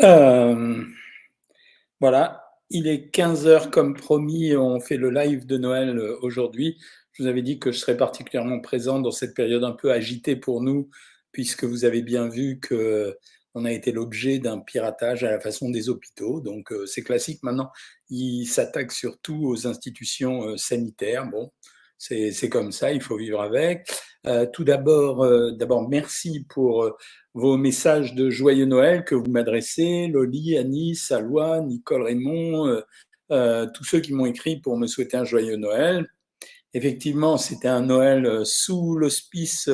Euh, voilà, il est 15 heures comme promis, on fait le live de Noël euh, aujourd'hui. Je vous avais dit que je serais particulièrement présent dans cette période un peu agitée pour nous, puisque vous avez bien vu que on a été l'objet d'un piratage à la façon des hôpitaux. Donc euh, c'est classique maintenant. Il s'attaque surtout aux institutions sanitaires. Bon, c'est comme ça, il faut vivre avec. Euh, tout d'abord, euh, d'abord, merci pour euh, vos messages de joyeux Noël que vous m'adressez, Loli, Annie, Salois, Nicole Raymond, tous ceux qui m'ont écrit pour me souhaiter un joyeux Noël. Effectivement, c'était un Noël sous l'hospice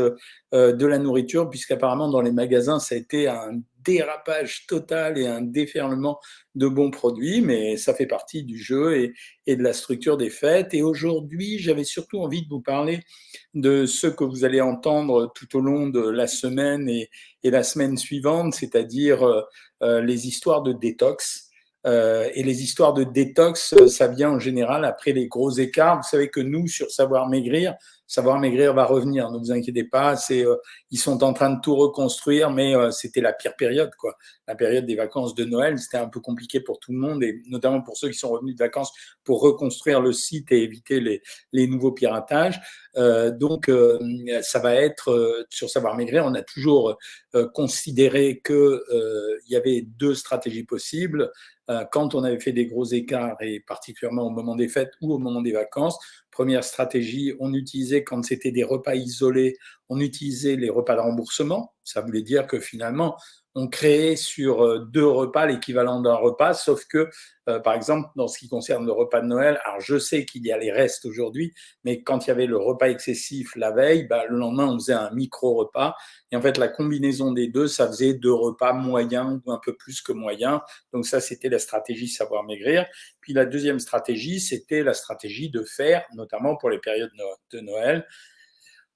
de la nourriture, puisqu'apparemment dans les magasins, ça a été un dérapage total et un déferlement de bons produits, mais ça fait partie du jeu et, de la structure des fêtes. Et aujourd'hui, j'avais surtout envie de vous parler de ce que vous allez entendre tout au long de la semaine et, et la semaine suivante, c'est-à-dire euh, euh les histoires de détox. Euh, et les histoires de détox, ça vient en général après les gros écarts. Vous savez que nous, sur Savoir Maigrir, Savoir Maigrir va revenir, ne vous inquiétez pas. C'est, euh, ils sont en train de tout reconstruire, mais euh, c'était la pire période, quoi. La période des vacances de Noël, c'était un peu compliqué pour tout le monde et notamment pour ceux qui sont revenus de vacances pour reconstruire le site et éviter les, les nouveaux piratages. Euh, donc, euh, ça va être sur Savoir Maigrir. On a toujours considéré que il y avait deux stratégies possibles quand on avait fait des gros écarts et particulièrement au moment des fêtes ou au moment des vacances Première stratégie, on utilisait, quand c'était des repas isolés, on utilisait les repas de remboursement. Ça voulait dire que finalement, on créait sur euh, deux repas l'équivalent d'un repas, sauf que, euh, par exemple, dans ce qui concerne le repas de Noël, alors je sais qu'il y a les restes aujourd'hui, mais quand il y avait le repas excessif la veille, bah, le lendemain, on faisait un micro-repas. Et en fait, la combinaison des deux, ça faisait deux repas moyens ou un peu plus que moyens. Donc ça, c'était la stratégie savoir maigrir. Puis la deuxième stratégie, c'était la stratégie de faire, notamment pour les périodes de Noël,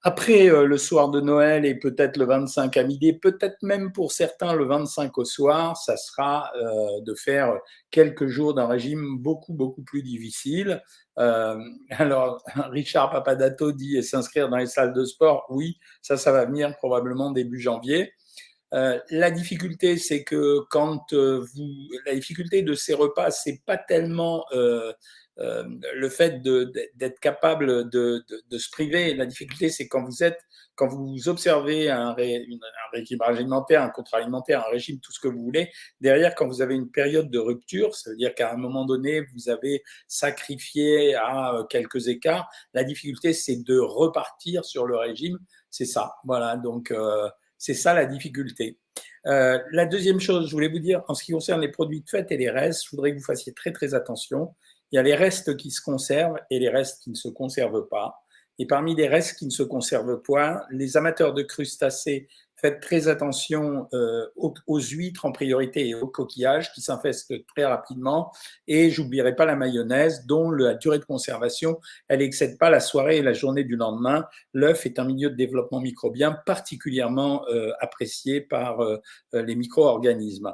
après euh, le soir de Noël et peut-être le 25 à midi, peut-être même pour certains le 25 au soir, ça sera euh, de faire quelques jours d'un régime beaucoup, beaucoup plus difficile. Euh, alors, Richard Papadato dit s'inscrire dans les salles de sport. Oui, ça, ça va venir probablement début janvier. la difficulté, c'est que quand vous, la difficulté de ces repas, c'est pas tellement le fait d'être capable de, se priver. La difficulté, c'est quand vous êtes, quand vous observez un, rééquilibrage alimentaire, un contre alimentaire, un régime, tout ce que vous voulez. Derrière, quand vous avez une période de rupture, ça veut dire qu'à un moment donné, vous avez sacrifié à euh, quelques écarts. La difficulté, c'est de repartir sur le régime. C'est ça. Voilà. Donc, euh, c'est ça la difficulté. la deuxième chose, je voulais vous dire, en ce qui concerne les produits de fête et les restes, je voudrais que vous fassiez très très attention. Il y a les restes qui se conservent et les restes qui ne se conservent pas. Et parmi les restes qui ne se conservent pas, les amateurs de crustacés, faites très attention euh, aux, huîtres en priorité et aux coquillages qui s'infestent très rapidement. Et j'oublierai pas la mayonnaise dont la durée de conservation, elle excède pas la soirée et la journée du lendemain. L'œuf est un milieu de développement microbien particulièrement euh, apprécié par euh, les micro-organismes.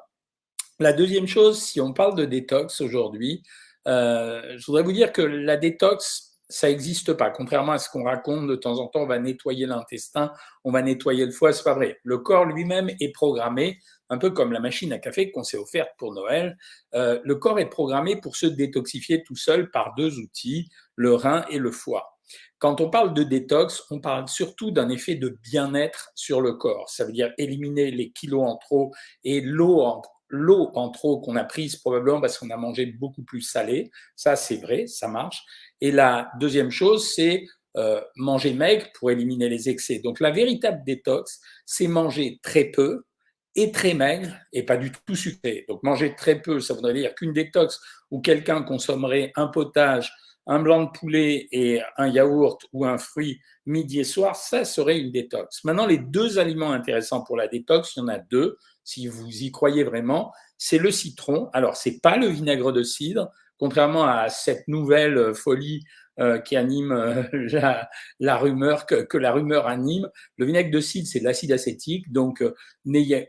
La deuxième chose, si on parle de détox aujourd'hui, euh, je voudrais vous dire que la détox, ça n'existe pas. Contrairement à ce qu'on raconte, de temps en temps, on va nettoyer l'intestin, on va nettoyer le foie, c'est pas vrai. Le corps lui-même est programmé, un peu comme la machine à café qu'on s'est offerte pour Noël. Euh, le corps est programmé pour se détoxifier tout seul par deux outils, le rein et le foie. Quand on parle de détox, on parle surtout d'un effet de bien-être sur le corps. Ça veut dire éliminer les kilos en trop et l'eau en l'eau en trop qu'on a prise probablement parce qu'on a mangé beaucoup plus salé. Ça, c'est vrai, ça marche. Et la deuxième chose, c'est euh, manger maigre pour éliminer les excès. Donc la véritable détox, c'est manger très peu et très maigre et pas du tout sucré. Donc manger très peu, ça voudrait dire qu'une détox où quelqu'un consommerait un potage, un blanc de poulet et un yaourt ou un fruit midi et soir, ça serait une détox. Maintenant, les deux aliments intéressants pour la détox, il y en a deux si vous y croyez vraiment, c'est le citron. Alors, c'est pas le vinaigre de cidre, contrairement à cette nouvelle folie euh, qui anime euh, la, rumeur, que, la rumeur anime. Le vinaigre de cidre, c'est de l'acide acétique, donc euh,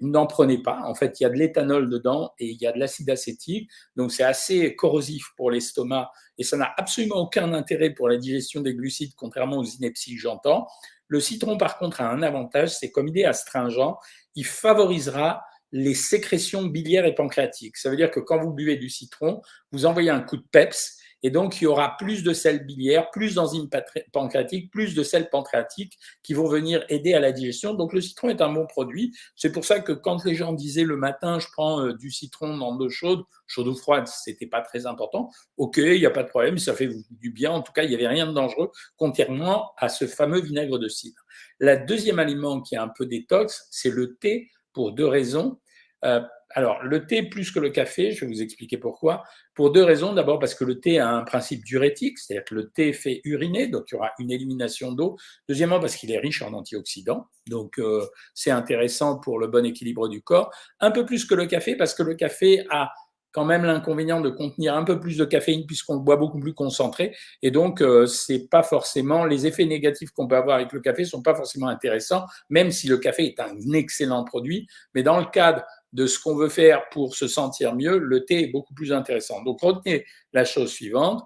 n'en prenez pas. En fait, il y a de l'éthanol dedans et il y a de l'acide acétique, donc c'est assez corrosif pour l'estomac et ça n'a absolument aucun intérêt pour la digestion des glucides, contrairement aux inepties j'entends. Le citron, par contre, a un avantage, c'est comme il est astringent, il favorisera les sécrétions biliaires et pancréatiques. Ça veut dire que quand vous buvez du citron, vous envoyez un coup de peps et donc, il y aura plus de sel biliaire, plus d'enzymes pancréatiques, plus de sel pancréatique qui vont venir aider à la digestion. Donc, le citron est un bon produit. C'est pour ça que quand les gens disaient le matin, je prends euh, du citron dans l'eau chaude, chaude ou froide, c'était pas très important. OK, il n'y a pas de problème, ça fait du bien. En tout cas, il n'y avait rien de dangereux, contrairement à ce fameux vinaigre de cidre. Le deuxième aliment qui est un peu détox, c'est le thé pour deux raisons. Euh, alors, le thé plus que le café, je vais vous expliquer pourquoi. Pour deux raisons. D'abord parce que le thé a un principe diurétique, c'est-à-dire que le thé fait uriner, donc il y aura une élimination d'eau. Deuxièmement parce qu'il est riche en antioxydants, donc euh, c'est intéressant pour le bon équilibre du corps. Un peu plus que le café parce que le café a quand même l'inconvénient de contenir un peu plus de caféine puisqu'on le boit beaucoup plus concentré. Et donc euh, c'est pas forcément les effets négatifs qu'on peut avoir avec le café sont pas forcément intéressants même si le café est un excellent produit. Mais dans le cadre de ce qu'on veut faire pour se sentir mieux, le thé est beaucoup plus intéressant. Donc retenez la chose suivante,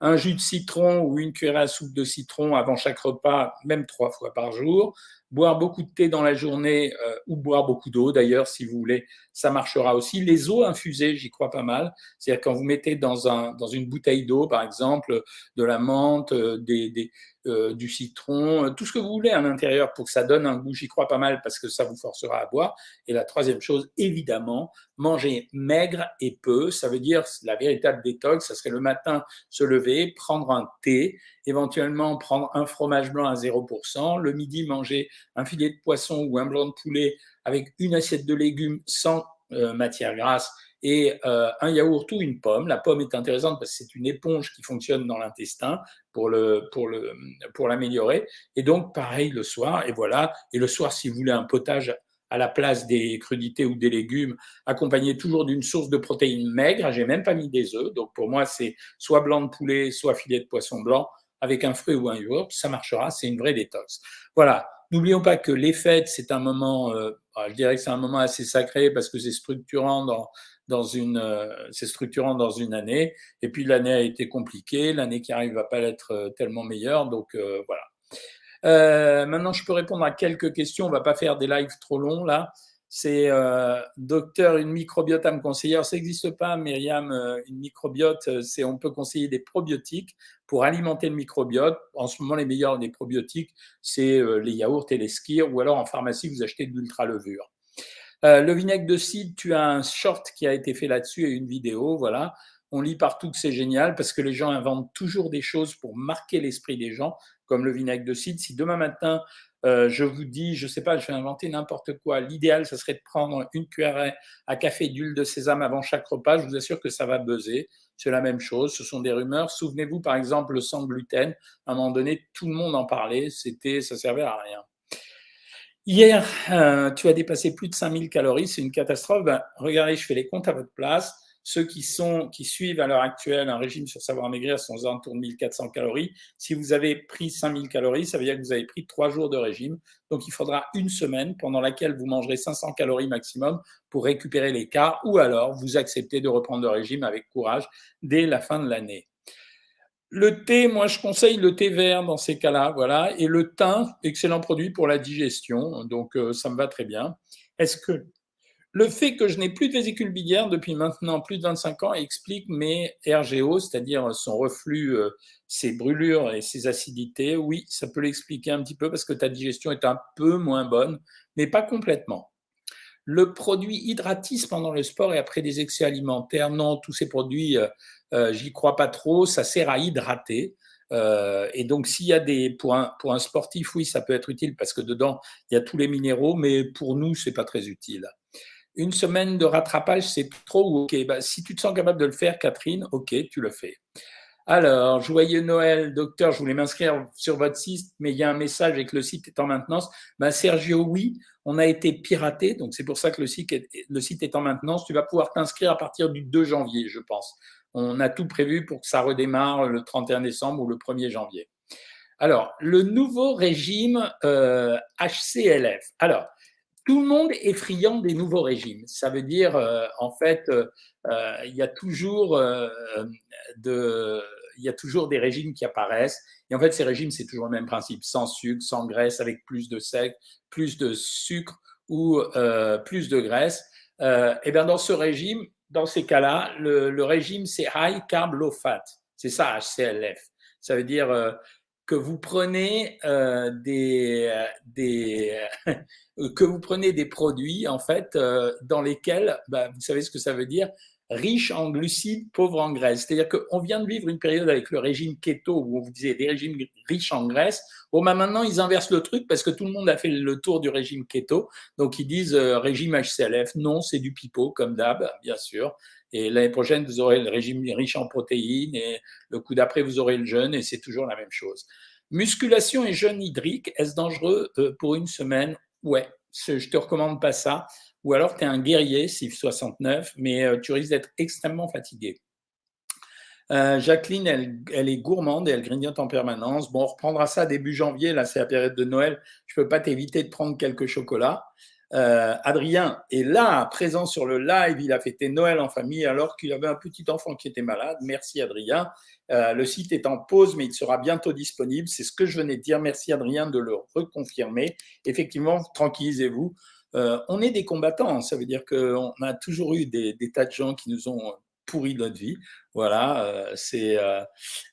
un jus de citron ou une cuillère à soupe de citron avant chaque repas, même trois fois par jour, boire beaucoup de thé dans la journée euh, ou boire beaucoup d'eau d'ailleurs si vous voulez, ça marchera aussi. Les eaux infusées, j'y crois pas mal. C'est-à-dire quand vous mettez dans, un, dans une bouteille d'eau, par exemple, de la menthe, euh, des, des, euh, du citron, tout ce que vous voulez à l'intérieur pour que ça donne un goût, j'y crois pas mal parce que ça vous forcera à boire. Et la troisième chose, évidemment, manger maigre et peu. Ça veut dire la véritable détox, ça serait le matin se lever, prendre un thé, éventuellement prendre un fromage blanc à 0%, le midi manger un filet de poisson ou un blanc de poulet avec une assiette de légumes sans euh, matière grasse et euh, un yaourt ou une pomme. La pomme est intéressante parce que c'est une éponge qui fonctionne dans l'intestin pour le pour le pour l'améliorer. Et donc pareil le soir. Et voilà. Et le soir, si vous voulez un potage à la place des crudités ou des légumes, accompagné toujours d'une source de protéines maigres. J'ai même pas mis des œufs. Donc pour moi, c'est soit blanc de poulet, soit filet de poisson blanc avec un fruit ou un yaourt, ça marchera, c'est une vraie détox. Voilà, n'oublions pas que les fêtes, c'est un moment, euh, ah, je dirais que c'est un moment assez sacré parce que c'est structurant dans, dans une, euh, c'est structurant dans une année. Et puis l'année a été compliquée, l'année qui arrive va pas être euh, tellement meilleure, donc voilà. maintenant, je peux répondre à quelques questions. On va pas faire des lives trop longs là c'est euh, docteur, une microbiote à me conseiller. Alors, ça n'existe pas, Myriam, euh, une microbiote, euh, c'est on peut conseiller des probiotiques pour alimenter le microbiote. En ce moment, les meilleurs des probiotiques, c'est les yaourts et les skirs, ou alors en pharmacie, vous achetez de l'ultra-levure. le vinaigre de cidre, tu as un short qui a été fait là-dessus et une vidéo, voilà. On lit partout que c'est génial parce que les gens inventent toujours des choses pour marquer l'esprit des gens, comme le vinaigre de cidre. Si demain matin, euh, je vous dis, je ne sais pas, je vais inventer n'importe quoi. L'idéal, ce serait de prendre une cuillère à café d'huile de sésame avant chaque repas. Je vous assure que ça va buzzer. C'est la même chose. Ce sont des rumeurs. Souvenez-vous, par exemple, le sang gluten. À un moment donné, tout le monde en parlait. C'était, ça servait à rien. Hier, euh, tu as dépassé plus de 5000 calories. C'est une catastrophe. Ben, regardez, je fais les comptes à votre place. Ceux qui, sont, qui suivent à l'heure actuelle un régime sur savoir maigrir sont aux alentours de 1400 calories. Si vous avez pris 5000 calories, ça veut dire que vous avez pris trois jours de régime. Donc, il faudra une semaine pendant laquelle vous mangerez 500 calories maximum pour récupérer l'écart ou alors vous acceptez de reprendre le régime avec courage dès la fin de l'année. Le thé, moi je conseille le thé vert dans ces cas-là, voilà. Et le thym, excellent produit pour la digestion, donc euh, ça me va très bien. Est-ce que le fait que je n'ai plus de vésicule biliaire depuis maintenant plus de 25 ans explique mes RGO, c'est-à-dire son reflux, euh, ses brûlures et ses acidités. Oui, ça peut l'expliquer un petit peu parce que ta digestion est un peu moins bonne, mais pas complètement. Le produit hydratis pendant le sport et après des excès alimentaires, non, tous ces produits, euh, euh, j'y crois pas trop, ça sert à hydrater. et donc, s'il y a des pour un, pour sportif, oui, ça peut être utile parce que dedans il y a tous les minéraux, mais pour nous, c'est pas très utile une semaine de rattrapage, c'est trop OK bah, Si tu te sens capable de le faire, Catherine, OK, tu le fais. Alors, joyeux Noël, docteur, je voulais m'inscrire sur votre site, mais il y a un message avec le site est en maintenance. Ben, Sergio, oui, on a été piraté, donc c'est pour ça que le site, est, le en maintenance. Tu vas pouvoir t'inscrire à partir du 2 janvier, je pense. On a tout prévu pour que ça redémarre le 31 décembre ou le 1er janvier. Alors, le nouveau régime euh, HCLF. Alors, tout le monde est friand des nouveaux régimes. Ça veut dire, euh, en fait, euh, euh, il y a toujours de, il y a toujours des régimes qui apparaissent. Et en fait, ces régimes, c'est toujours le même principe sans sucre, sans graisse, avec plus de sec, plus de sucre ou plus de graisse. euh, et bien dans ce régime, dans ces cas-là, le, régime c'est high carb low fat. C'est ça HCLF. Ça veut dire euh, que vous prenez euh, des, des que vous prenez des produits en fait dans lesquels, bah, vous savez ce que ça veut dire, riche en glucides, pauvre en graisse. C'est-à-dire qu'on vient de vivre une période avec le régime keto où on vous disait des régimes riches en graisse. Bon, bah maintenant, ils inversent le truc parce que tout le monde a fait le tour du régime keto. Donc, ils disent euh, régime HCLF. Non, c'est du pipeau, comme d'hab, bien sûr. Et l'année prochaine, vous aurez le régime riche en protéines et le coup d'après, vous aurez le jeûne et c'est toujours la même chose. Musculation et jeûne hydrique, est-ce dangereux euh, pour une semaine? Ouais, je te recommande pas ça ou alors tu es un guerrier, CIF 69, mais euh, tu risques d'être extrêmement fatigué. Euh, Jacqueline, elle, est gourmande et elle grignote en permanence. Bon, on reprendra ça début janvier, là c'est la période de Noël. Je ne peux pas t'éviter de prendre quelques chocolats. Euh, Adrien est là, présent sur le live. Il a fêté Noël en famille alors qu'il avait un petit enfant qui était malade. Merci Adrien. le site est en pause, mais il sera bientôt disponible. C'est ce que je venais de dire. Merci Adrien de le reconfirmer. Effectivement, tranquillisez-vous. Euh, on est des combattants, ça veut dire qu'on a toujours eu des, tas de gens qui nous ont pourri notre vie. Voilà, euh, c'est. Euh,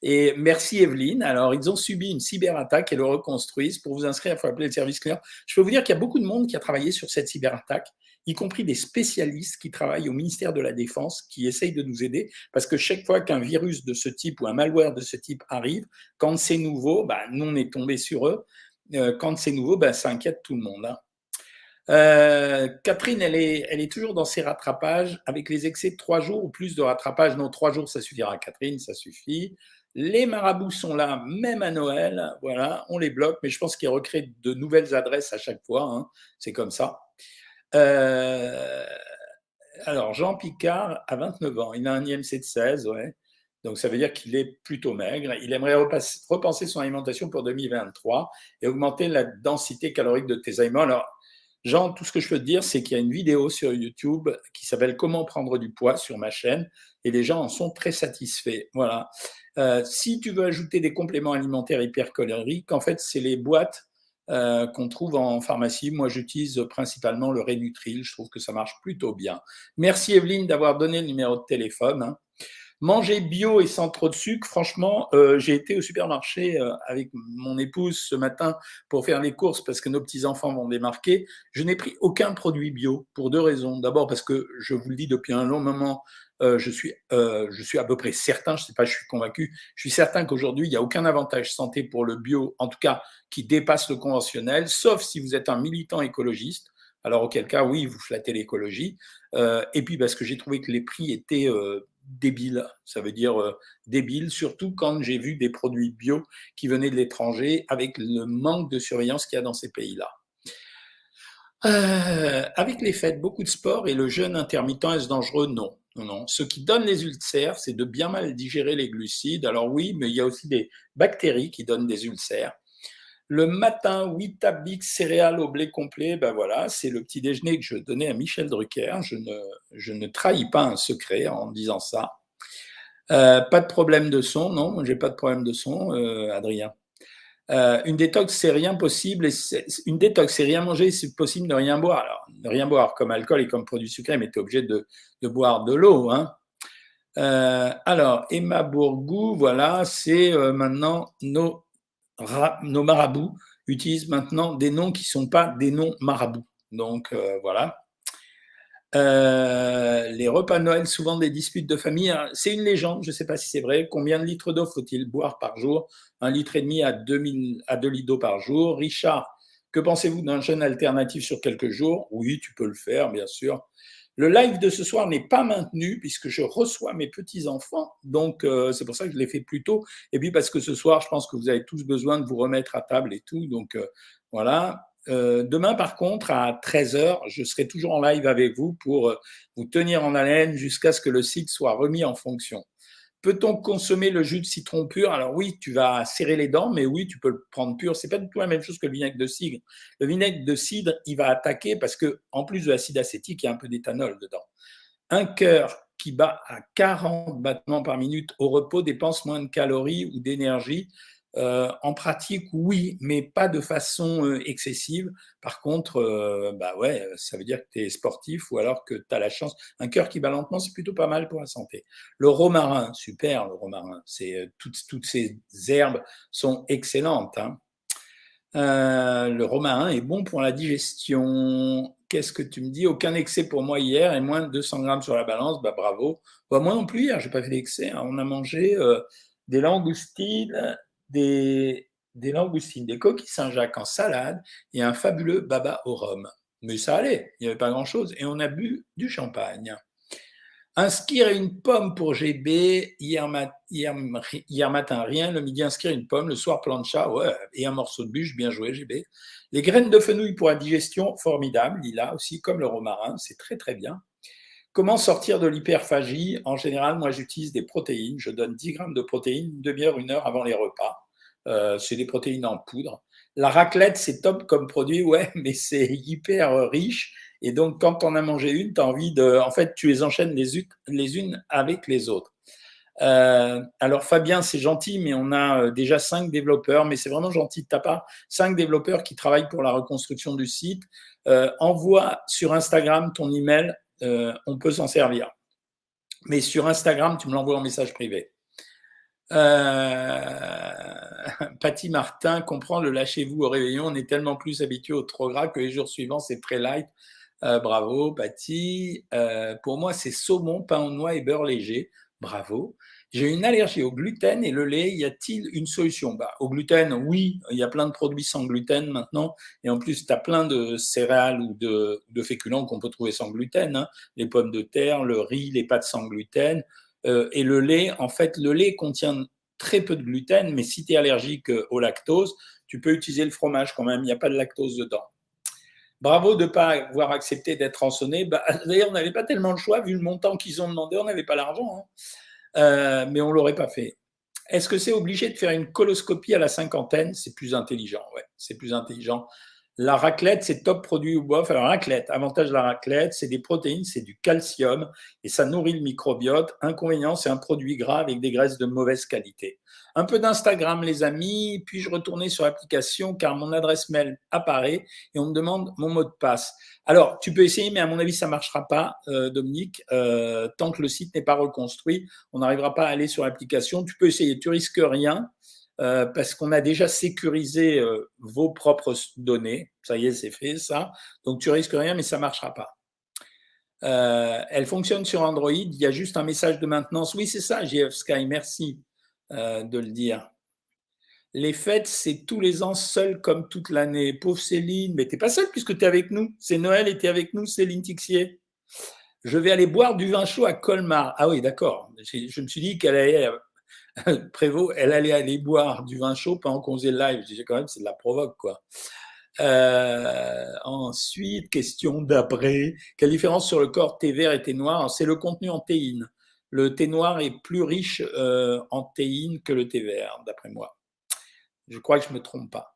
et merci Evelyne. Alors, ils ont subi une cyberattaque et le reconstruisent. Pour vous inscrire, il faut appeler le service client. Je peux vous dire qu'il y a beaucoup de monde qui a travaillé sur cette cyberattaque, y compris des spécialistes qui travaillent au ministère de la Défense, qui essayent de nous aider, parce que chaque fois qu'un virus de ce type ou un malware de ce type arrive, quand c'est nouveau, bah, nous, on est tombé sur eux. quand c'est nouveau, bah, ça inquiète tout le monde. Hein. Euh, Catherine, elle est, elle est toujours dans ses rattrapages avec les excès de trois jours ou plus de rattrapage. Non, trois jours, ça suffira, Catherine, ça suffit. Les marabouts sont là, même à Noël. Voilà, on les bloque, mais je pense qu'ils recréent de nouvelles adresses à chaque fois. Hein. C'est comme ça. Euh, alors, Jean Picard a 29 ans. Il a un IMC de 16, ouais. Donc, ça veut dire qu'il est plutôt maigre. Il aimerait repenser son alimentation pour 2023 et augmenter la densité calorique de tes aliments. Alors, Jean, tout ce que je peux te dire, c'est qu'il y a une vidéo sur YouTube qui s'appelle Comment prendre du poids sur ma chaîne et les gens en sont très satisfaits. Voilà. Euh, si tu veux ajouter des compléments alimentaires hypercaloriques, en fait, c'est les boîtes euh, qu'on trouve en pharmacie. Moi, j'utilise principalement le Rénutril. Je trouve que ça marche plutôt bien. Merci Evelyne d'avoir donné le numéro de téléphone. Hein. Manger bio et sans trop de sucre, franchement, euh, j'ai été au supermarché euh, avec mon épouse ce matin pour faire les courses parce que nos petits-enfants vont démarquer. Je n'ai pris aucun produit bio pour deux raisons. D'abord parce que je vous le dis depuis un long moment, euh, je, suis, je suis à peu près certain, je ne sais pas, je suis convaincu, je suis certain qu'aujourd'hui, il n'y a aucun avantage santé pour le bio, en tout cas qui dépasse le conventionnel, sauf si vous êtes un militant écologiste. Alors auquel cas, oui, vous flattez l'écologie. et puis parce que j'ai trouvé que les prix étaient débile. Ça veut dire euh, débile, surtout quand j'ai vu des produits bio qui venaient de l'étranger avec le manque de surveillance qu'il y a dans ces pays-là. Euh, avec les fêtes, beaucoup de sport et le jeûne intermittent, est-ce dangereux? Non. Non, non. Ce qui donne les ulcères, c'est de bien mal digérer les glucides. Alors oui, mais il y a aussi des bactéries qui donnent des ulcères. Le matin, Weetabix céréales au blé complet, ben voilà, c'est le petit déjeuner que je donnais à Michel Drucker. Je ne, trahis pas un secret en disant ça. Euh, pas de problème de son, non, j'ai pas de problème de son, euh, Adrien. Euh, une détox, c'est rien possible. une détox, c'est rien manger, c'est possible de rien boire. Alors, ne rien boire comme alcool et comme produit sucré, mais tu es obligé de, de, boire de l'eau. Hein. alors, Emma Bourgou, voilà, c'est maintenant nos nos marabouts utilisent maintenant des noms qui ne sont pas des noms marabouts. Donc euh, voilà. Euh, les repas Noël, souvent des disputes de famille, hein, c'est une légende, je ne sais pas si c'est vrai. Combien de litres d'eau faut-il boire par jour? Un litre et demi à 2000, à 2 litres d'eau par jour. Richard, que pensez-vous d'un jeûne alternatif sur quelques jours? Oui, tu peux le faire, bien sûr. Le live de ce soir n'est pas maintenu puisque je reçois mes petits-enfants. Donc, euh, c'est pour ça que je l'ai fait plus tôt. Et puis, parce que ce soir, je pense que vous avez tous besoin de vous remettre à table et tout. Donc, euh, voilà. Euh, demain, par contre, à 13h, je serai toujours en live avec vous pour vous tenir en haleine jusqu'à ce que le site soit remis en fonction. Peut-on consommer le jus de citron pur? Alors oui, tu vas serrer les dents, mais oui, tu peux le prendre pur. C'est pas du tout la même chose que le vinaigre de cidre. Le vinaigre de cidre, il va attaquer parce que en plus de l'acide acétique, il y a un peu d'éthanol dedans. Un cœur qui bat à 40 battements par minute au repos dépense moins de calories ou d'énergie euh, en pratique, oui, mais pas de façon euh, excessive. Par contre, euh, bah ouais, ça veut dire que tu es sportif ou alors que tu as la chance. Un cœur qui bat lentement, c'est plutôt pas mal pour la santé. Le romarin, super, le romarin. C'est toutes, toutes ces herbes sont excellentes. Hein. le romarin est bon pour la digestion. Qu'est-ce que tu me dis? Aucun excès pour moi hier et moins de 200 grammes sur la balance. Bah bravo. Bah, moi non plus hier, j'ai pas fait d'excès. Hein. On a mangé des langoustines des, langoustines, des coquilles Saint-Jacques en salade et un fabuleux baba au rhum. Mais ça allait, il n'y avait pas grand-chose. Et on a bu du champagne. Inscrire une pomme pour GB, hier, matin rien, le midi inscrire une pomme, le soir plancha, et un morceau de bûche, bien joué GB. Les graines de fenouil pour la digestion, formidable, lila aussi, comme le romarin, c'est très très bien. Comment sortir de l'hyperphagie? En général, moi, j'utilise des protéines. Je donne 10 grammes de protéines une demi-heure, une heure avant les repas. Euh, c'est des protéines en poudre. La raclette, c'est top comme produit, ouais, mais c'est hyper riche. Et donc, quand on a mangé une, tu as envie de. En fait, tu les enchaînes les, les unes avec les autres. Euh, alors, Fabien, c'est gentil, mais on a euh, déjà cinq développeurs, mais c'est vraiment gentil de ta part. Cinq développeurs qui travaillent pour la reconstruction du site. envoie sur Instagram ton email euh, on peut s'en servir. Mais sur Instagram, tu me l'envoies en message privé. Euh, Patty Martin comprend le lâchez-vous au réveillon. On est tellement plus habitué au trop gras que les jours suivants, c'est très light. Euh, bravo, Patty. pour moi, c'est saumon, pain aux noix et beurre léger. Bravo. J'ai une allergie au gluten et le lait, y a-t-il une solution? Bah, Au gluten, oui, il y a plein de produits sans gluten maintenant. Et en plus, tu as plein de céréales ou de, féculents qu'on peut trouver sans gluten. Hein. Les pommes de terre, le riz, les pâtes sans gluten. Euh, et le lait, en fait, le lait contient très peu de gluten, mais si tu es allergique au lactose, tu peux utiliser le fromage quand même, il n'y a pas de lactose dedans. Bravo de ne pas avoir accepté d'être rançonné. Bah, D'ailleurs, on n'avait pas tellement le choix, vu le montant qu'ils ont demandé, on n'avait pas l'argent. Hein. Euh, mais on ne l'aurait pas fait. Est-ce que c'est obligé de faire une coloscopie à la cinquantaine? C'est plus intelligent, ouais, c'est plus intelligent. La raclette, c'est top produit ou bof. Alors, raclette, avantage de la raclette, c'est des protéines, c'est du calcium et ça nourrit le microbiote. Inconvénient, c'est un produit gras avec des graisses de mauvaise qualité. Un peu d'Instagram, les amis. Puis-je retourner sur l'application car mon adresse mail apparaît et on me demande mon mot de passe. Alors, tu peux essayer, mais à mon avis, ça marchera pas, euh, Dominique. Euh, tant que le site n'est pas reconstruit, on n'arrivera pas à aller sur l'application. Tu peux essayer, tu risques rien. Euh, parce qu'on a déjà sécurisé euh, vos propres données. Ça y est, c'est fait, ça. Donc, tu risques rien, mais ça ne marchera pas. Euh, elle fonctionne sur Android. Il y a juste un message de maintenance. Oui, c'est ça, JF Sky. Merci de le dire. Les fêtes, c'est tous les ans seul comme toute l'année. Pauvre Céline, mais t'es pas seule puisque tu es avec nous. C'est Noël et tu es avec nous, Céline Tixier. Je vais aller boire du vin chaud à Colmar. Ah oui, d'accord. Je me suis dit qu'elle allait Prévost, elle allait aller boire du vin chaud pendant qu'on faisait le live. Je disais quand même, c'est de la provoque, quoi. Euh, ensuite, question d'après. Quelle différence sur le corps thé vert et thé noir? C'est le contenu en théine. Le thé noir est plus riche euh, en théine que le thé vert, d'après moi. Je crois que je ne me trompe pas.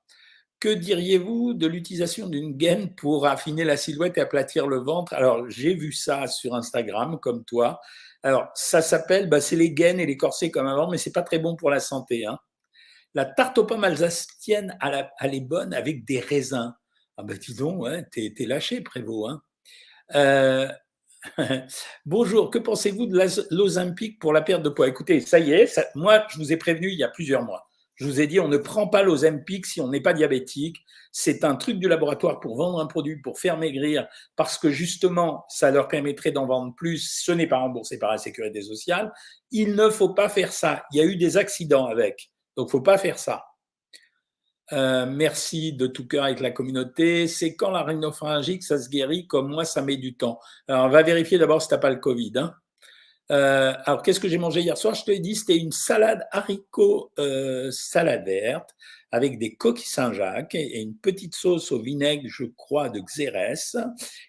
Que diriez-vous de l'utilisation d'une gaine pour affiner la silhouette et aplatir le ventre? Alors, j'ai vu ça sur Instagram, comme toi. Alors, ça s'appelle, bah, c'est les gaines et les corsets comme avant, mais c'est pas très bon pour la santé. Hein. La tarte aux pommes alsacienne, elle est bonne avec des raisins. Ah ben dis donc, t'es, lâché, Prévost. Hein. Euh, bonjour, que pensez-vous de l'Ozempic pour la perte de poids? Écoutez, ça y est, moi, je vous ai prévenu il y a plusieurs mois. Je vous ai dit, on ne prend pas l'Ozempic si on n'est pas diabétique. C'est un truc du laboratoire pour vendre un produit, pour faire maigrir, parce que justement, ça leur permettrait d'en vendre plus. Ce n'est pas remboursé par la sécurité sociale. Il ne faut pas faire ça. Il y a eu des accidents avec. Donc, il ne faut pas faire ça. Euh, merci de tout cœur avec la communauté. C'est quand la rhinopharyngique, ça se guérit Comme moi, ça met du temps. Alors, on va vérifier d'abord si tu n'as pas le Covid. Hein. Euh, alors, qu'est-ce que j'ai mangé hier soir? Je te l'ai dit, c'était une salade haricot euh, salade verte avec des coquilles Saint-Jacques et une petite sauce au vinaigre, je crois, de Xérès.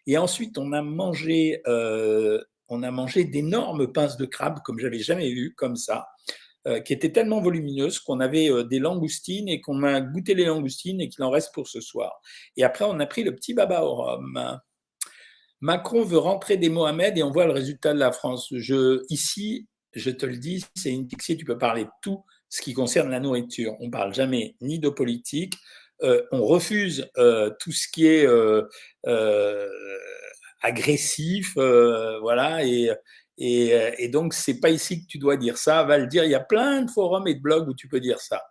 Et ensuite, on a mangé, euh, on a mangé d'énormes pinces de crabe comme j'avais jamais vu, comme ça, qui étaient tellement volumineuses qu'on avait des langoustines et qu'on a goûté les langoustines et qu'il en reste pour ce soir. Et après, on a pris le petit baba au rhum. Macron veut rentrer des Mohamed et on voit le résultat de la France. Ici, je te le dis, c'est une pixie, tu peux parler de tout, ce qui concerne la nourriture. On parle jamais ni de politique, on refuse tout ce qui est agressif, voilà, et, et, et donc c'est pas ici que tu dois dire ça. Va le dire. Il y a plein de forums et de blogs où tu peux dire ça.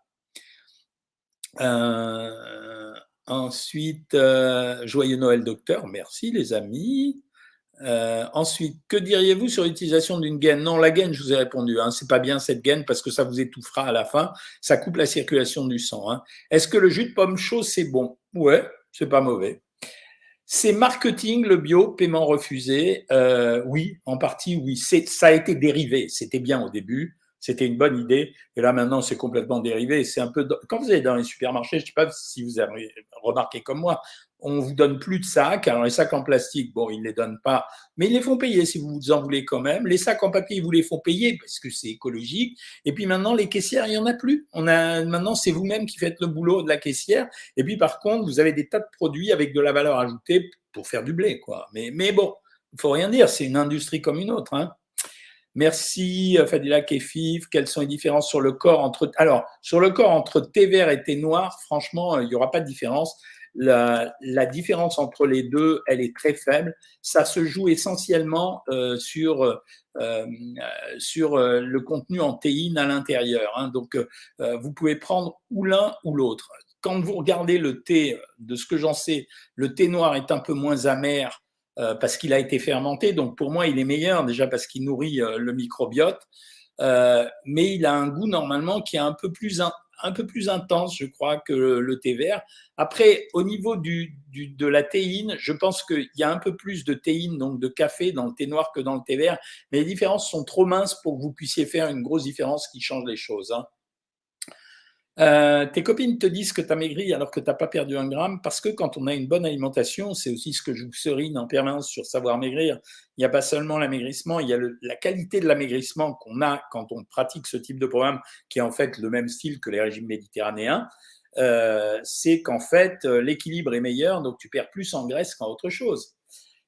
Ensuite, joyeux Noël, docteur. Merci, les amis. Euh, ensuite, que diriez-vous sur l'utilisation d'une gaine? Non, la gaine, je vous ai répondu, hein, c'est pas bien cette gaine parce que ça vous étouffera à la fin, ça coupe la circulation du sang. Hein. Est-ce que le jus de pomme chaud, c'est bon? Ouais, c'est pas mauvais. C'est marketing, le bio, paiement refusé? Euh, oui, en partie, oui. Ça a été dérivé. C'était bien au début. C'était une bonne idée. Et là, maintenant, c'est complètement dérivé. C'est un peu. Quand vous allez dans les supermarchés, je ne sais pas si vous avez remarqué comme moi, on vous donne plus de sacs. Alors les sacs en plastique, bon, ils ne les donnent pas, mais ils les font payer si vous en voulez quand même. Les sacs en papier, ils vous les font payer parce que c'est écologique. Et puis maintenant, les caissières, il y en a plus. On a maintenant, c'est vous-même qui faites le boulot de la caissière. Et puis par contre, vous avez des tas de produits avec de la valeur ajoutée pour faire du blé, quoi. Mais mais bon, faut rien dire. C'est une industrie comme une autre, hein. Merci Fadila Kefif. Quelles sont les différences sur le corps entre alors sur le corps entre thé vert et thé noir Franchement, il n'y aura pas de différence la, différence entre les deux, elle est très faible. Ça se joue essentiellement euh, sur, euh, sur euh, le contenu en théine à l'intérieur. Hein. Donc, vous pouvez prendre ou l'un ou l'autre. Quand vous regardez le thé, de ce que j'en sais, le thé noir est un peu moins amer parce qu'il a été fermenté. Donc, pour moi, il est meilleur déjà parce qu'il nourrit le microbiote. mais il a un goût normalement qui est un peu plus peu plus intense, je crois, que le, thé vert. Après, au niveau du, de la théine, je pense qu'il y a un peu plus de théine, donc de café, dans le thé noir que dans le thé vert, mais les différences sont trop minces pour que vous puissiez faire une grosse différence qui change les choses. Hein. Euh, tes copines te disent que tu as maigri alors que tu n'as pas perdu un gramme parce que quand on a une bonne alimentation, c'est aussi ce que je vous serine en permanence sur savoir maigrir. Il n'y a pas seulement l'amaigrissement, il y a la qualité de l'amaigrissement qu'on a quand on pratique ce type de programme qui est en fait le même style que les régimes méditerranéens. Euh, c'est qu'en fait l'équilibre est meilleur, donc tu perds plus en graisse qu'en autre chose.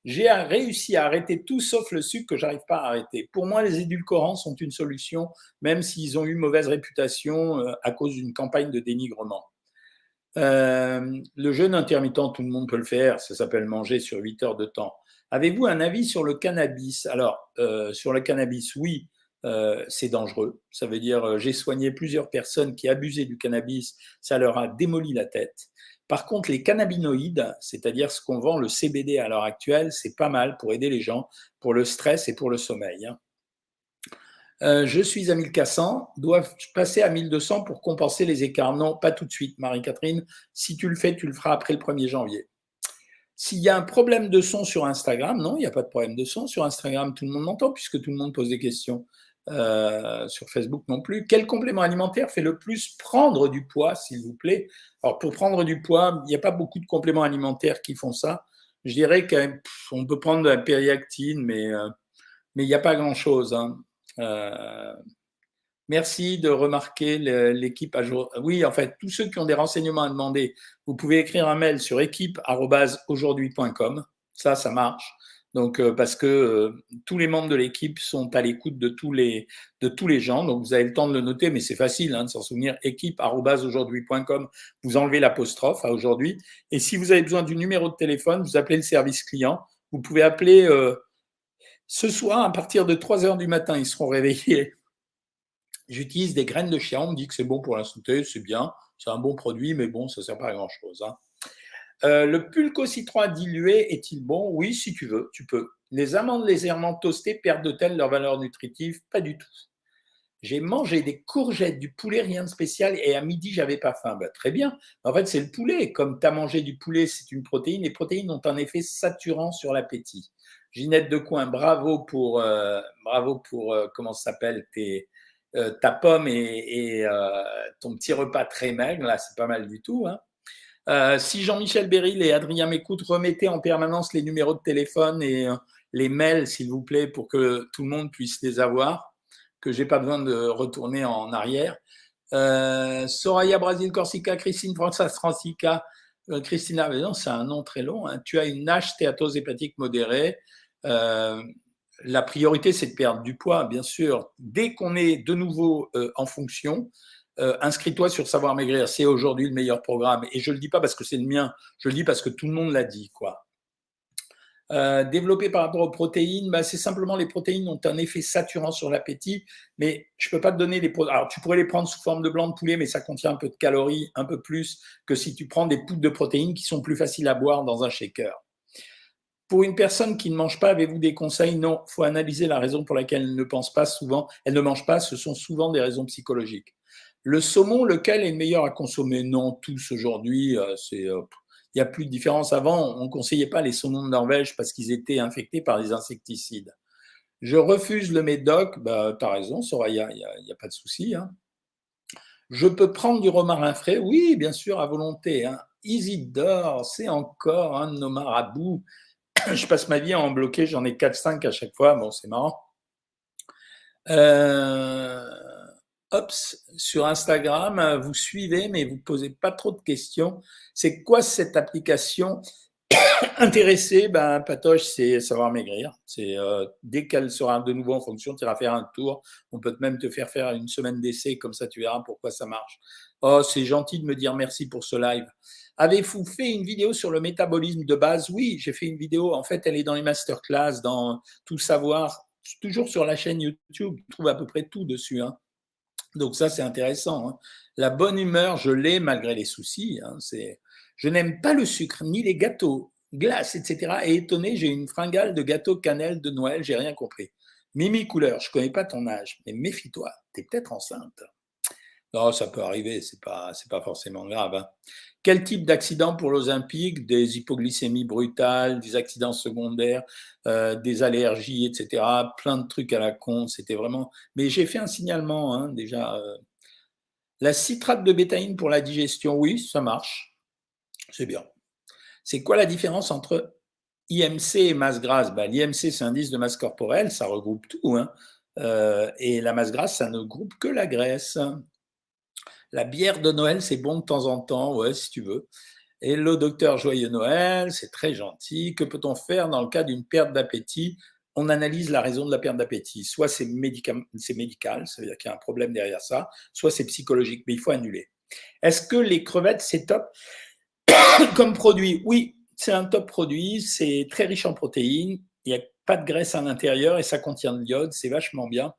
J'ai réussi à arrêter tout sauf le sucre que j'arrive pas à arrêter. Pour moi, les édulcorants sont une solution, même s'ils ont eu mauvaise réputation euh, à cause d'une campagne de dénigrement. Euh, le jeûne intermittent, tout le monde peut le faire, ça s'appelle manger sur 8 heures de temps. Avez-vous un avis sur le cannabis? Alors, euh, sur le cannabis, oui, c'est dangereux. Ça veut dire, j'ai soigné plusieurs personnes qui abusaient du cannabis, ça leur a démoli la tête. Par contre, les cannabinoïdes, c'est-à-dire ce qu'on vend le CBD à l'heure actuelle, c'est pas mal pour aider les gens pour le stress et pour le sommeil. Hein. Euh, je suis à 1400, dois-je passer à 1200 pour compenser les écarts? Non, pas tout de suite, Marie-Catherine. Si tu le fais, tu le feras après le 1er janvier. S'il y a un problème de son sur Instagram, non, il n'y a pas de problème de son. Sur Instagram, tout le monde m'entend puisque tout le monde pose des questions. Euh, sur Facebook non plus. Quel complément alimentaire fait le plus prendre du poids, s'il vous plaît? Alors, pour prendre du poids, il n'y a pas beaucoup de compléments alimentaires qui font ça. Je dirais qu'on peut prendre de la périactine, mais, euh, mais il n'y a pas grand-chose. Hein. Euh, merci de remarquer l'équipe à jour. Oui, en fait, tous ceux qui ont des renseignements à demander, vous pouvez écrire un mail sur équipe.aujourd'hui.com. Ça, ça marche. Donc, euh, parce que euh, tous les membres de l'équipe sont à l'écoute de tous les gens. Donc, vous avez le temps de le noter, mais c'est facile hein, de s'en souvenir. Équipe@aujourd'hui.com. Vous enlevez l'apostrophe à aujourd'hui. Et si vous avez besoin du numéro de téléphone, vous appelez le service client. Vous pouvez appeler euh, ce soir à partir de 3 heures du matin. Ils seront réveillés. J'utilise des graines de chia. On me dit que c'est bon pour la santé, c'est bien. C'est un bon produit, mais bon, ça ne sert pas à grand chose. Hein. Euh, le pulco citron dilué est-il bon? Oui, si tu veux, tu peux. Les amandes légèrement toastées perdent-elles leur valeur nutritive? Pas du tout. J'ai mangé des courgettes, du poulet, rien de spécial, et à midi, j'avais pas faim. Bah, très bien. En fait, c'est le poulet. Comme tu as mangé du poulet, c'est une protéine. Les protéines ont un effet saturant sur l'appétit. Ginette de Coin, bravo pour, euh, bravo pour euh, comment s'appelle, ta pomme et, ton petit repas très maigre. Là, c'est pas mal du tout. Hein. Euh, si Jean-Michel Béril et Adrien m'écoutent, remettez en permanence les numéros de téléphone et euh, les mails, s'il vous plaît, pour que tout le monde puisse les avoir, que j'ai pas besoin de retourner en arrière. Euh, Soraya Brasil Corsica, Christine Francis Francica, Christina, non, c'est un nom très long. Hein. Tu as une H stéatose hépatique modérée. la priorité, c'est de perdre du poids, bien sûr. Dès qu'on est de nouveau en fonction, euh, inscris-toi sur Savoir Maigrir, c'est aujourd'hui le meilleur programme. Et je ne le dis pas parce que c'est le mien, je le dis parce que tout le monde l'a dit. quoi. Euh, par rapport aux protéines, bah, c'est simplement les protéines ont un effet saturant sur l'appétit, mais je ne peux pas te donner des. Alors, tu pourrais les prendre sous forme de blanc de poulet, mais ça contient un peu de calories, un peu plus que si tu prends des poudres de protéines qui sont plus faciles à boire dans un shaker. Pour une personne qui ne mange pas, avez-vous des conseils? Non, il faut analyser la raison pour laquelle elle ne pense pas souvent. Elle ne mange pas, ce sont souvent des raisons psychologiques. Le saumon, lequel est le meilleur à consommer? Non, tous aujourd'hui, euh, euh, il n'y a plus de différence. Avant, on ne conseillait pas les saumons de Norvège parce qu'ils étaient infectés par des insecticides. Je refuse le médoc, bah, tu as raison, Soraya, il n'y a, pas de souci. Hein. Je peux prendre du romarin frais? Oui, bien sûr, à volonté. Hein. Isidore, c'est encore un de nos marabouts. Je passe ma vie à en bloquer, j'en ai 4-5 à chaque fois. Bon, c'est marrant. Euh, sur Instagram, vous suivez, mais vous posez pas trop de questions. C'est quoi cette application? Intéressé, ben, Patoche, c'est savoir maigrir. C'est euh, dès qu'elle sera de nouveau en fonction, tu iras faire un tour. On peut même te faire faire une semaine d'essai, comme ça tu verras pourquoi ça marche. Oh, c'est gentil de me dire merci pour ce live. Avez-vous fait une vidéo sur le métabolisme de base? Oui, j'ai fait une vidéo. En fait, elle est dans les masterclass, dans Tout savoir, toujours sur la chaîne YouTube. Tu trouves à peu près tout dessus. Hein. Donc ça, c'est intéressant. Hein. La bonne humeur, je l'ai malgré les soucis. Hein. C'est, je n'aime pas le sucre, ni les gâteaux, glace, etc. Et étonné, j'ai une fringale de gâteau cannelle de Noël, j'ai rien compris. Mimi Couleur, je connais pas ton âge, mais méfie-toi, tu es peut-être enceinte. Non, ça peut arriver, c'est pas, pas forcément grave. Hein. Quel type d'accident pour l'Olympique Des hypoglycémies brutales, des accidents secondaires, euh, des allergies, etc. Plein de trucs à la con. C'était vraiment. Mais j'ai fait un signalement hein, déjà. Euh. La citrate de bétaïne pour la digestion, oui, ça marche. C'est bien. C'est quoi la différence entre IMC et masse grasse? Bah, L'IMC, c'est indice de masse corporelle, ça regroupe tout. Hein. Euh, et la masse grasse, ça ne groupe que la graisse. La bière de Noël, c'est bon de temps en temps, ouais, si tu veux. Et le docteur Joyeux Noël, c'est très gentil. Que peut-on faire dans le cas d'une perte d'appétit? On analyse la raison de la perte d'appétit. Soit c'est médical, ça veut dire qu'il y a un problème derrière ça, soit c'est psychologique, mais il faut annuler. Est-ce que les crevettes, c'est top comme produit Oui, c'est un top produit, c'est très riche en protéines, il n'y a pas de graisse à l'intérieur et ça contient de l'iode, c'est vachement bien.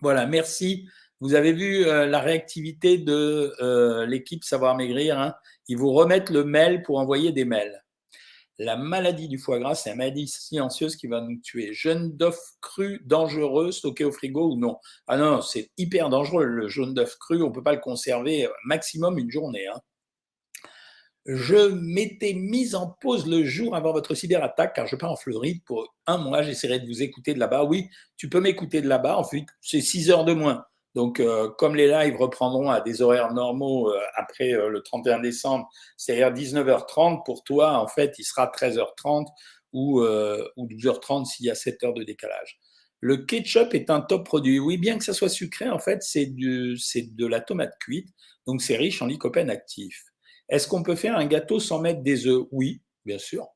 Voilà, merci vous avez vu euh, la réactivité de euh, l'équipe Savoir Maigrir. Hein. Ils vous remettent le mail pour envoyer des mails. La maladie du foie gras, c'est la maladie silencieuse qui va nous tuer. Jaune d'œuf cru dangereux stocké au frigo ou non? Ah non, c'est hyper dangereux. Le jaune d'œuf cru, on ne peut pas le conserver euh, maximum une journée. Hein. Je m'étais mis en pause le jour avant votre cyberattaque car je pars en Floride pour un mois. J'essaierai de vous écouter de là-bas. Oui, tu peux m'écouter de là-bas. En fait, c'est 6 heures de moins. Donc, euh, comme les lives reprendront à des horaires normaux euh, après euh, le 31 décembre, c'est-à-dire 19h30, pour toi, en fait, il sera 13h30 ou, ou 12h30 s'il y a 7 heures de décalage. Le ketchup est un top produit. Oui, bien que ça soit sucré, en fait, c'est de la tomate cuite, donc c'est riche en lycopène actif. Est-ce qu'on peut faire un gâteau sans mettre des œufs? Oui, bien sûr.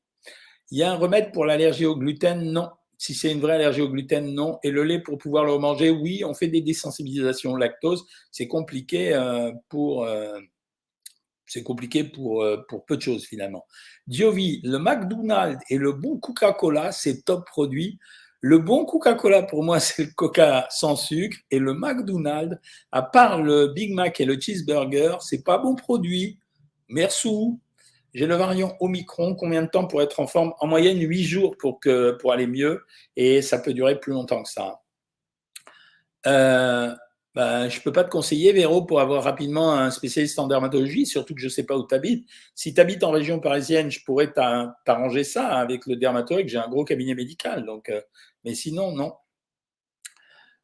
Il y a un remède pour l'allergie au gluten? Non. Si c'est une vraie allergie au gluten, non. Et le lait pour pouvoir le manger, oui. On fait des désensibilisations au lactose. C'est compliqué euh, pour. Euh, c'est compliqué pour, euh, pour peu de choses finalement. Diovi, le McDonald's et le bon Coca-Cola, c'est top produit. Le bon Coca-Cola, pour moi, c'est le Coca sans sucre. Et le McDonald's, à part le Big Mac et le cheeseburger, c'est pas bon produit. Merci. J'ai le variant Omicron. Combien de temps pour être en forme? En moyenne, 8 jours pour, que, pour aller mieux. Et ça peut durer plus longtemps que ça. Euh, ben, je ne peux pas te conseiller, Véro, pour avoir rapidement un spécialiste en dermatologie, surtout que je ne sais pas où tu habites. Si tu habites en région parisienne, je pourrais t'arranger ça avec le dermatologue. J'ai un gros cabinet médical. Donc, euh, mais sinon, non.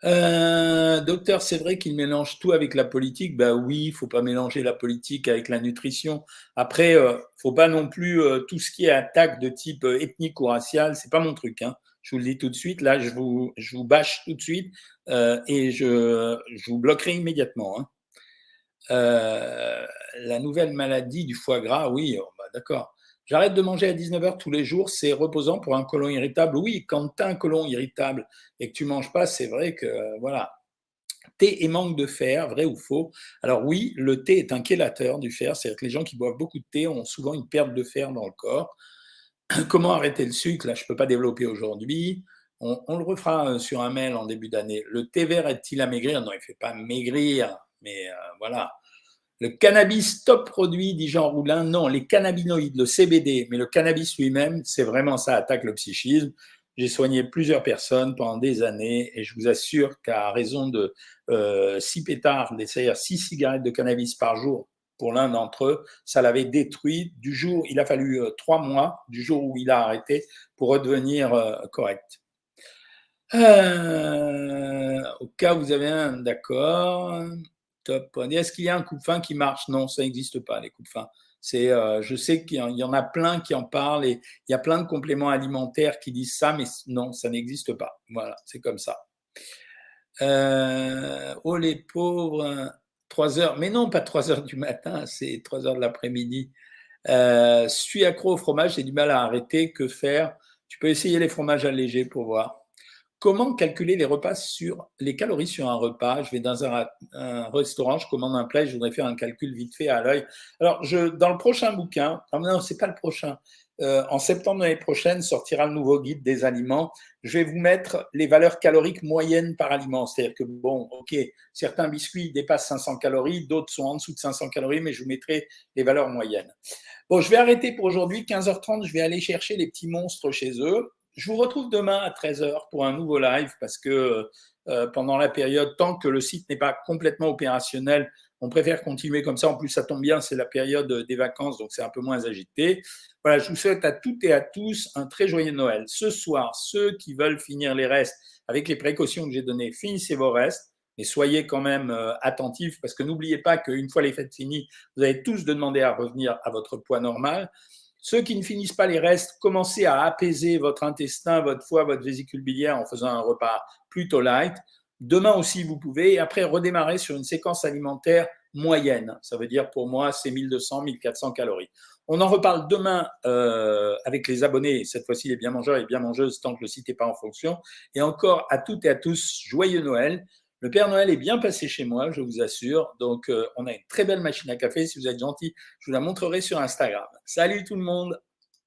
Euh, docteur, c'est vrai qu'il mélange tout avec la politique. Ben oui, il faut pas mélanger la politique avec la nutrition. Après, euh, faut pas non plus euh, tout ce qui est attaque de type euh, ethnique ou racial. C'est pas mon truc. Hein. Je vous le dis tout de suite. Là, je vous, je vous bâche tout de suite et je, je vous bloquerai immédiatement. Hein. la nouvelle maladie du foie gras, oui, oh, bah, d'accord. J'arrête de manger à 19h tous les jours, c'est reposant pour un côlon irritable. Oui, quand tu as un côlon irritable et que tu manges pas, c'est vrai que voilà. Thé et manque de fer, vrai ou faux? Alors oui, le thé est un chélateur du fer, c'est-à-dire que les gens qui boivent beaucoup de thé ont souvent une perte de fer dans le corps. Comment arrêter le sucre? Là, je ne peux pas développer aujourd'hui. On, le refera euh, sur un mail en début d'année. Le thé vert aide-t-il à maigrir? Non, il ne fait pas maigrir, mais euh, voilà. Le cannabis top produit, dit Jean Roulin. Non, les cannabinoïdes, le CBD, mais le cannabis lui-même, c'est vraiment ça attaque le psychisme. J'ai soigné plusieurs personnes pendant des années et je vous assure qu'à raison de euh, six pétards, c'est-à-dire six cigarettes de cannabis par jour pour l'un d'entre eux, ça l'avait détruit. Du jour, il a fallu euh, trois mois du jour où il a arrêté pour redevenir euh, correct. au cas où vous avez un, d'accord. Est-ce qu'il y a un coup de fin qui marche? Non, ça n'existe pas, les fin. C'est, euh, je sais qu'il y en a plein qui en parlent et il y a plein de compléments alimentaires qui disent ça, mais non, ça n'existe pas. Voilà, c'est comme ça. Euh, oh les pauvres, 3 heures, mais non, pas 3 heures du matin, c'est 3 heures de l'après-midi. Euh, suis accro au fromage, j'ai du mal à arrêter. Que faire? Tu peux essayer les fromages allégés pour voir. Comment calculer les repas sur les calories sur un repas? Je vais dans un, restaurant, je commande un plat, je voudrais faire un calcul vite fait à l'œil. Alors, dans le prochain bouquin, non, non c'est pas le prochain. Euh, en septembre de l'année prochaine sortira le nouveau guide des aliments. Je vais vous mettre les valeurs caloriques moyennes par aliment. C'est-à-dire que, bon, ok, certains biscuits dépassent 500 calories, d'autres sont en dessous de 500 calories, mais je vous mettrai les valeurs moyennes. Bon, je vais arrêter pour aujourd'hui. 15h30, je vais aller chercher les petits monstres chez eux. Je vous retrouve demain à 13h pour un nouveau live parce que euh, pendant la période, tant que le site n'est pas complètement opérationnel, on préfère continuer comme ça. En plus, ça tombe bien, c'est la période des vacances, donc c'est un peu moins agité. Voilà, je vous souhaite à toutes et à tous un très joyeux Noël. Ce soir, ceux qui veulent finir les restes avec les précautions que j'ai données, finissez vos restes, mais soyez quand même euh, attentifs parce que n'oubliez pas qu'une fois les fêtes finies, vous avez tous demandé à revenir à votre poids normal. Ceux qui ne finissent pas les restes, commencez à apaiser votre intestin, votre foie, votre vésicule biliaire en faisant un repas plutôt light. Demain aussi, vous pouvez, et après redémarrer sur une séquence alimentaire moyenne. Ça veut dire pour moi, c'est 1200, 1400 calories. On en reparle demain euh, avec les abonnés, cette fois-ci les bien mangeurs et bien mangeuses, tant que le site n'est pas en fonction. Et encore à toutes et à tous, joyeux Noël. Le Père Noël est bien passé chez moi, je vous assure. Donc, euh, on a une très belle machine à café. Si vous êtes gentil, je vous la montrerai sur Instagram. Salut tout le monde